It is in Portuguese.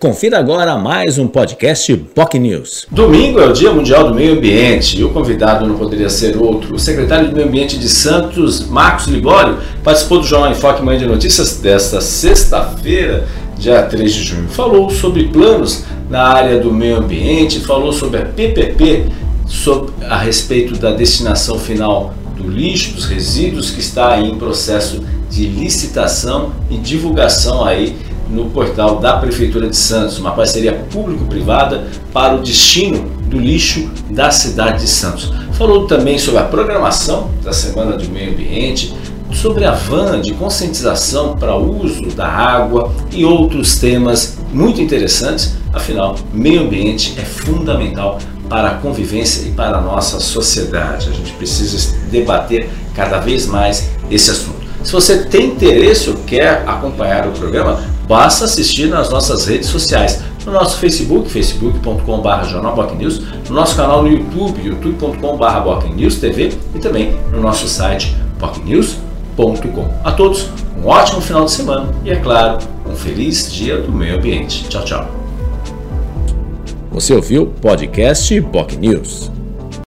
Confira agora mais um podcast POC News. Domingo é o Dia Mundial do Meio Ambiente e o convidado não poderia ser outro. O secretário de Meio Ambiente de Santos, Marcos Libório, participou do Jornal Enfoque Manhã de Notícias desta sexta-feira, dia 3 de junho. Falou sobre planos na área do meio ambiente, falou sobre a PPP, sobre, a respeito da destinação final do lixo, dos resíduos, que está em processo de licitação e divulgação aí no portal da Prefeitura de Santos, uma parceria público-privada para o destino do lixo da cidade de Santos. Falou também sobre a programação da Semana do Meio Ambiente, sobre a van de conscientização para o uso da água e outros temas muito interessantes. Afinal, meio ambiente é fundamental para a convivência e para a nossa sociedade. A gente precisa debater cada vez mais esse assunto. Se você tem interesse ou quer acompanhar o programa, basta assistir nas nossas redes sociais. No nosso Facebook, facebook.com.br jornalbocnews, no nosso canal no YouTube, youtube.com.br TV e também no nosso site bocnews.com. A todos, um ótimo final de semana e, é claro, um feliz dia do meio ambiente. Tchau, tchau. Você ouviu o podcast Boc News.